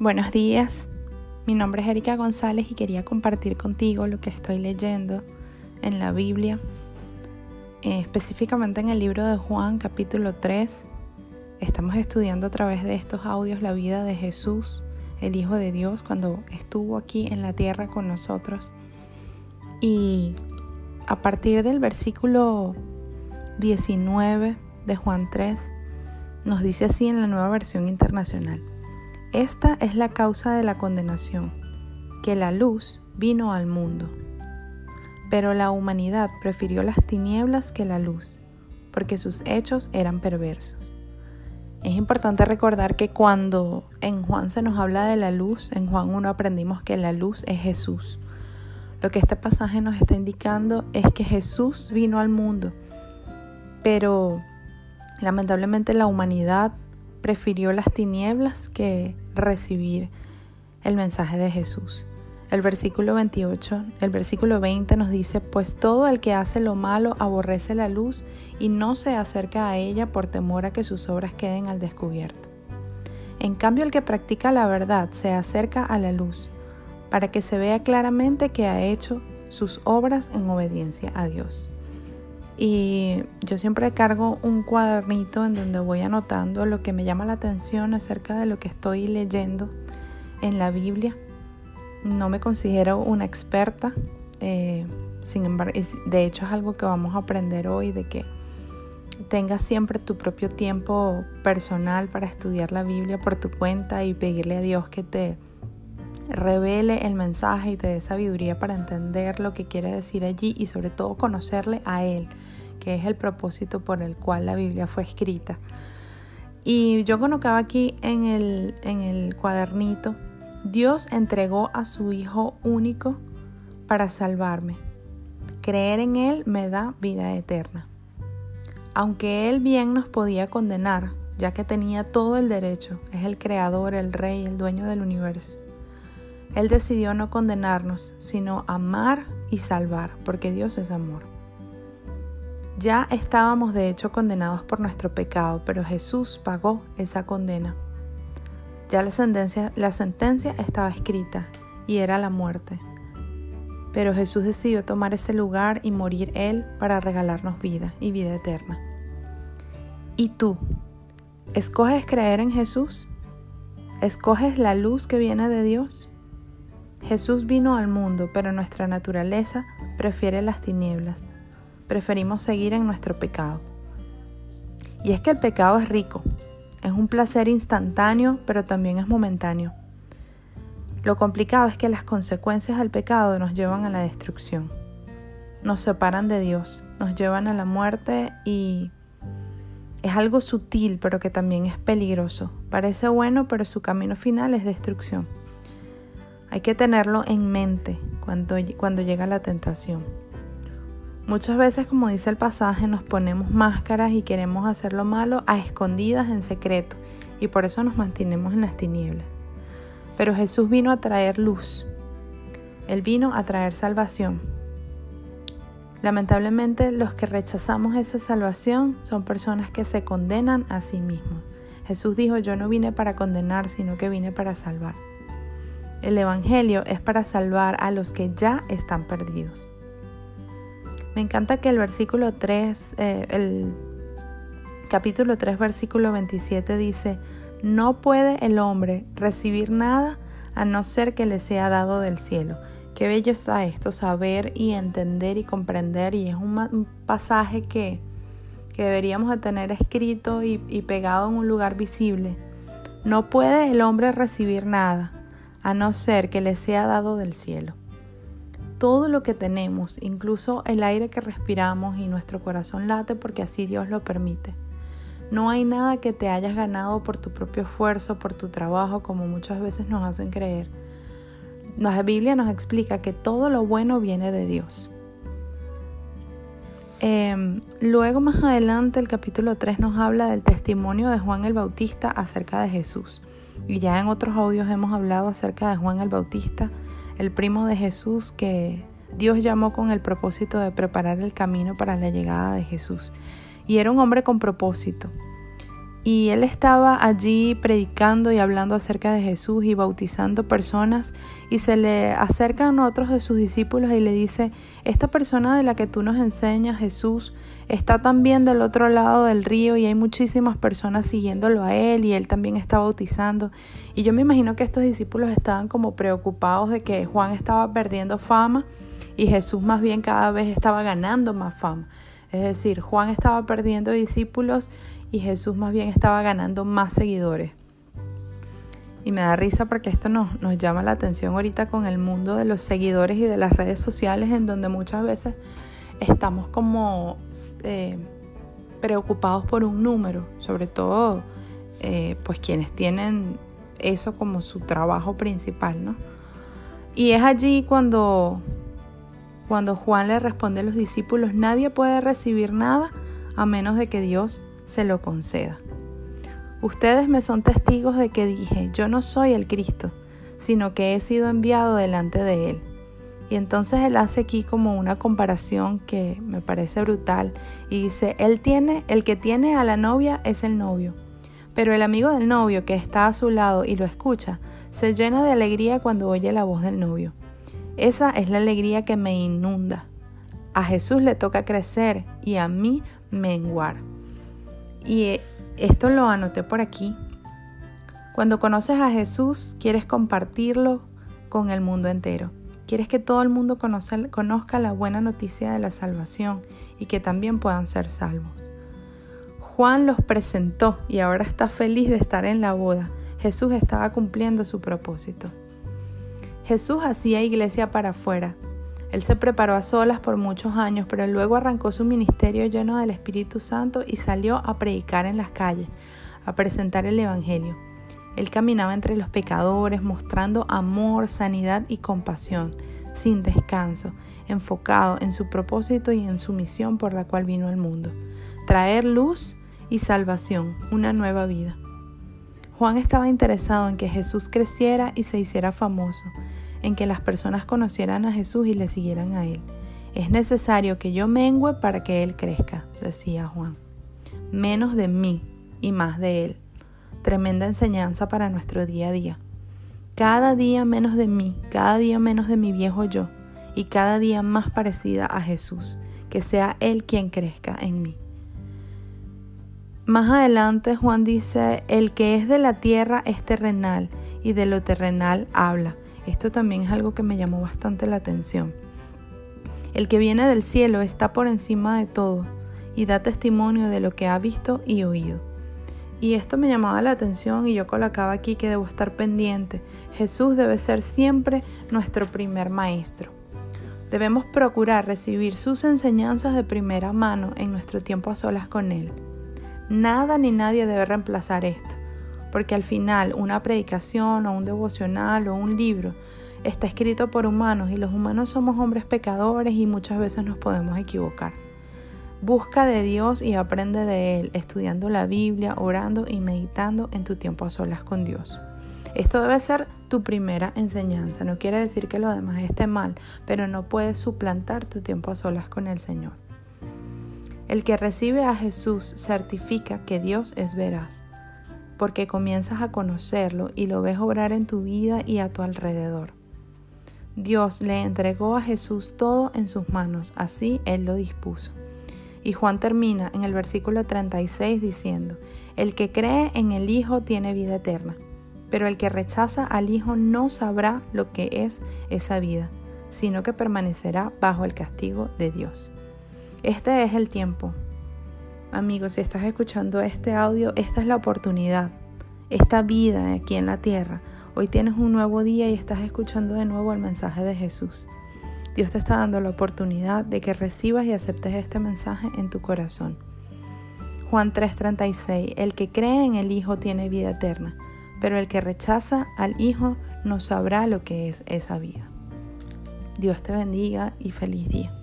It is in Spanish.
Buenos días, mi nombre es Erika González y quería compartir contigo lo que estoy leyendo en la Biblia, eh, específicamente en el libro de Juan capítulo 3. Estamos estudiando a través de estos audios la vida de Jesús, el Hijo de Dios, cuando estuvo aquí en la tierra con nosotros. Y a partir del versículo 19 de Juan 3, nos dice así en la nueva versión internacional. Esta es la causa de la condenación, que la luz vino al mundo. Pero la humanidad prefirió las tinieblas que la luz, porque sus hechos eran perversos. Es importante recordar que cuando en Juan se nos habla de la luz, en Juan 1 aprendimos que la luz es Jesús. Lo que este pasaje nos está indicando es que Jesús vino al mundo, pero lamentablemente la humanidad prefirió las tinieblas que recibir el mensaje de Jesús. El versículo 28, el versículo 20 nos dice, pues todo el que hace lo malo aborrece la luz y no se acerca a ella por temor a que sus obras queden al descubierto. En cambio, el que practica la verdad se acerca a la luz, para que se vea claramente que ha hecho sus obras en obediencia a Dios. Y yo siempre cargo un cuadernito en donde voy anotando lo que me llama la atención acerca de lo que estoy leyendo en la Biblia. No me considero una experta, eh, sin embargo, de hecho es algo que vamos a aprender hoy, de que tengas siempre tu propio tiempo personal para estudiar la Biblia por tu cuenta y pedirle a Dios que te revele el mensaje y te dé sabiduría para entender lo que quiere decir allí y sobre todo conocerle a Él, que es el propósito por el cual la Biblia fue escrita. Y yo colocaba aquí en el, en el cuadernito, Dios entregó a su Hijo único para salvarme. Creer en Él me da vida eterna. Aunque Él bien nos podía condenar, ya que tenía todo el derecho, es el creador, el rey, el dueño del universo. Él decidió no condenarnos, sino amar y salvar, porque Dios es amor. Ya estábamos de hecho condenados por nuestro pecado, pero Jesús pagó esa condena. Ya la sentencia, la sentencia estaba escrita y era la muerte. Pero Jesús decidió tomar ese lugar y morir Él para regalarnos vida y vida eterna. ¿Y tú? ¿Escoges creer en Jesús? ¿Escoges la luz que viene de Dios? Jesús vino al mundo, pero nuestra naturaleza prefiere las tinieblas preferimos seguir en nuestro pecado. Y es que el pecado es rico, es un placer instantáneo, pero también es momentáneo. Lo complicado es que las consecuencias del pecado nos llevan a la destrucción, nos separan de Dios, nos llevan a la muerte y es algo sutil, pero que también es peligroso. Parece bueno, pero su camino final es destrucción. Hay que tenerlo en mente cuando, cuando llega la tentación. Muchas veces, como dice el pasaje, nos ponemos máscaras y queremos hacer lo malo a escondidas en secreto y por eso nos mantenemos en las tinieblas. Pero Jesús vino a traer luz. Él vino a traer salvación. Lamentablemente los que rechazamos esa salvación son personas que se condenan a sí mismos. Jesús dijo, yo no vine para condenar, sino que vine para salvar. El Evangelio es para salvar a los que ya están perdidos. Me encanta que el versículo 3, eh, el capítulo 3, versículo 27 dice, no puede el hombre recibir nada a no ser que le sea dado del cielo. Qué bello está esto, saber y entender y comprender. Y es un, pasaje que, que, deberíamos de tener escrito y, y pegado en un lugar visible. No puede el hombre recibir nada a no ser que le sea dado del cielo todo lo que tenemos, incluso el aire que respiramos y nuestro corazón late porque así Dios lo permite. No hay nada que te hayas ganado por tu propio esfuerzo, por tu trabajo, como muchas veces nos hacen creer. La Biblia nos explica que todo lo bueno viene de Dios. Em, luego más adelante el capítulo 3 nos habla del testimonio de Juan el Bautista acerca de Jesús. Y ya en otros audios hemos hablado acerca de Juan el Bautista el primo de Jesús que Dios llamó con el propósito de preparar el camino para la llegada de Jesús. Y era un hombre con propósito. Y él estaba allí predicando y hablando acerca de Jesús y bautizando personas y se le acercan otros de sus discípulos y le dice, esta persona de la que tú nos enseñas, Jesús, está también del otro lado del río y hay muchísimas personas siguiéndolo a él y él también está bautizando. Y yo me imagino que estos discípulos estaban como preocupados de que Juan estaba perdiendo fama y Jesús más bien cada vez estaba ganando más fama. Es decir, Juan estaba perdiendo discípulos y Jesús más bien estaba ganando más seguidores. Y me da risa porque esto nos, nos llama la atención ahorita con el mundo de los seguidores y de las redes sociales en donde muchas veces estamos como eh, preocupados por un número, sobre todo eh, pues quienes tienen eso como su trabajo principal, ¿no? Y es allí cuando, cuando Juan le responde a los discípulos, nadie puede recibir nada a menos de que Dios se lo conceda. Ustedes me son testigos de que dije, yo no soy el Cristo, sino que he sido enviado delante de Él. Y entonces Él hace aquí como una comparación que me parece brutal y dice, Él tiene, el que tiene a la novia es el novio, pero el amigo del novio que está a su lado y lo escucha, se llena de alegría cuando oye la voz del novio. Esa es la alegría que me inunda. A Jesús le toca crecer y a mí menguar. Y eh, esto lo anoté por aquí. Cuando conoces a Jesús, quieres compartirlo con el mundo entero. Quieres que todo el mundo conozca la buena noticia de la salvación y que también puedan ser salvos. Juan los presentó y ahora está feliz de estar en la boda. Jesús estaba cumpliendo su propósito. Jesús hacía iglesia para afuera, él se preparó a solas por muchos años, pero luego arrancó su ministerio lleno del Espíritu Santo y salió a predicar en las calles, a presentar el Evangelio. Él caminaba entre los pecadores, mostrando amor, sanidad y compasión, sin descanso, enfocado en su propósito y en su misión por la cual vino al mundo, traer luz y salvación, una nueva vida. Juan estaba interesado en que Jesús creciera y se hiciera famoso, en que las personas conocieran a Jesús y le siguieran a Él. Es necesario que yo mengüe para que Él crezca, decía Juan. Menos de mí y más de Él. Tremenda enseñanza para nuestro día a día. Cada día menos de mí, cada día menos de mi viejo yo y cada día más parecida a Jesús. Que sea Él quien crezca en mí. Más adelante Juan dice, el que es de la tierra es terrenal y de lo terrenal habla esto también es algo que me llamó bastante la atención. El que viene del cielo está por encima de todo y da testimonio de lo que ha visto y oído. Y esto me llamaba la atención y yo colocaba aquí que debo estar pendiente. Jesús debe ser siempre nuestro primer maestro. Debemos procurar recibir sus enseñanzas de primera mano en nuestro tiempo a solas con Él. Nada ni nadie debe reemplazar esto porque al final una predicación o un devocional o un libro está escrito por humanos y los humanos somos hombres pecadores y muchas veces nos podemos equivocar. Busca de Dios y aprende de Él, estudiando la Biblia, orando y meditando en tu tiempo a solas con Dios. Esto debe ser tu primera enseñanza. No quiere decir que lo demás esté mal, pero no puedes suplantar tu tiempo a solas con el Señor. El que recibe a Jesús certifica que Dios es veraz porque comienzas a conocerlo y lo ves obrar en tu vida y a tu alrededor. Dios le entregó a Jesús todo en sus manos, así Él lo dispuso. Y Juan termina en el versículo 36 diciendo, El que cree en el Hijo tiene vida eterna, pero el que rechaza al Hijo no sabrá lo que es esa vida, sino que permanecerá bajo el castigo de Dios. Este es el tiempo Amigos, si estás escuchando este audio, esta es la oportunidad, esta vida aquí en la tierra. Hoy tienes un nuevo día y estás escuchando de nuevo el mensaje de Jesús. Dios te está dando la oportunidad de que recibas y aceptes este mensaje en tu corazón. Juan 3:36, el que cree en el Hijo tiene vida eterna, pero el que rechaza al Hijo no sabrá lo que es esa vida. Dios te bendiga y feliz día.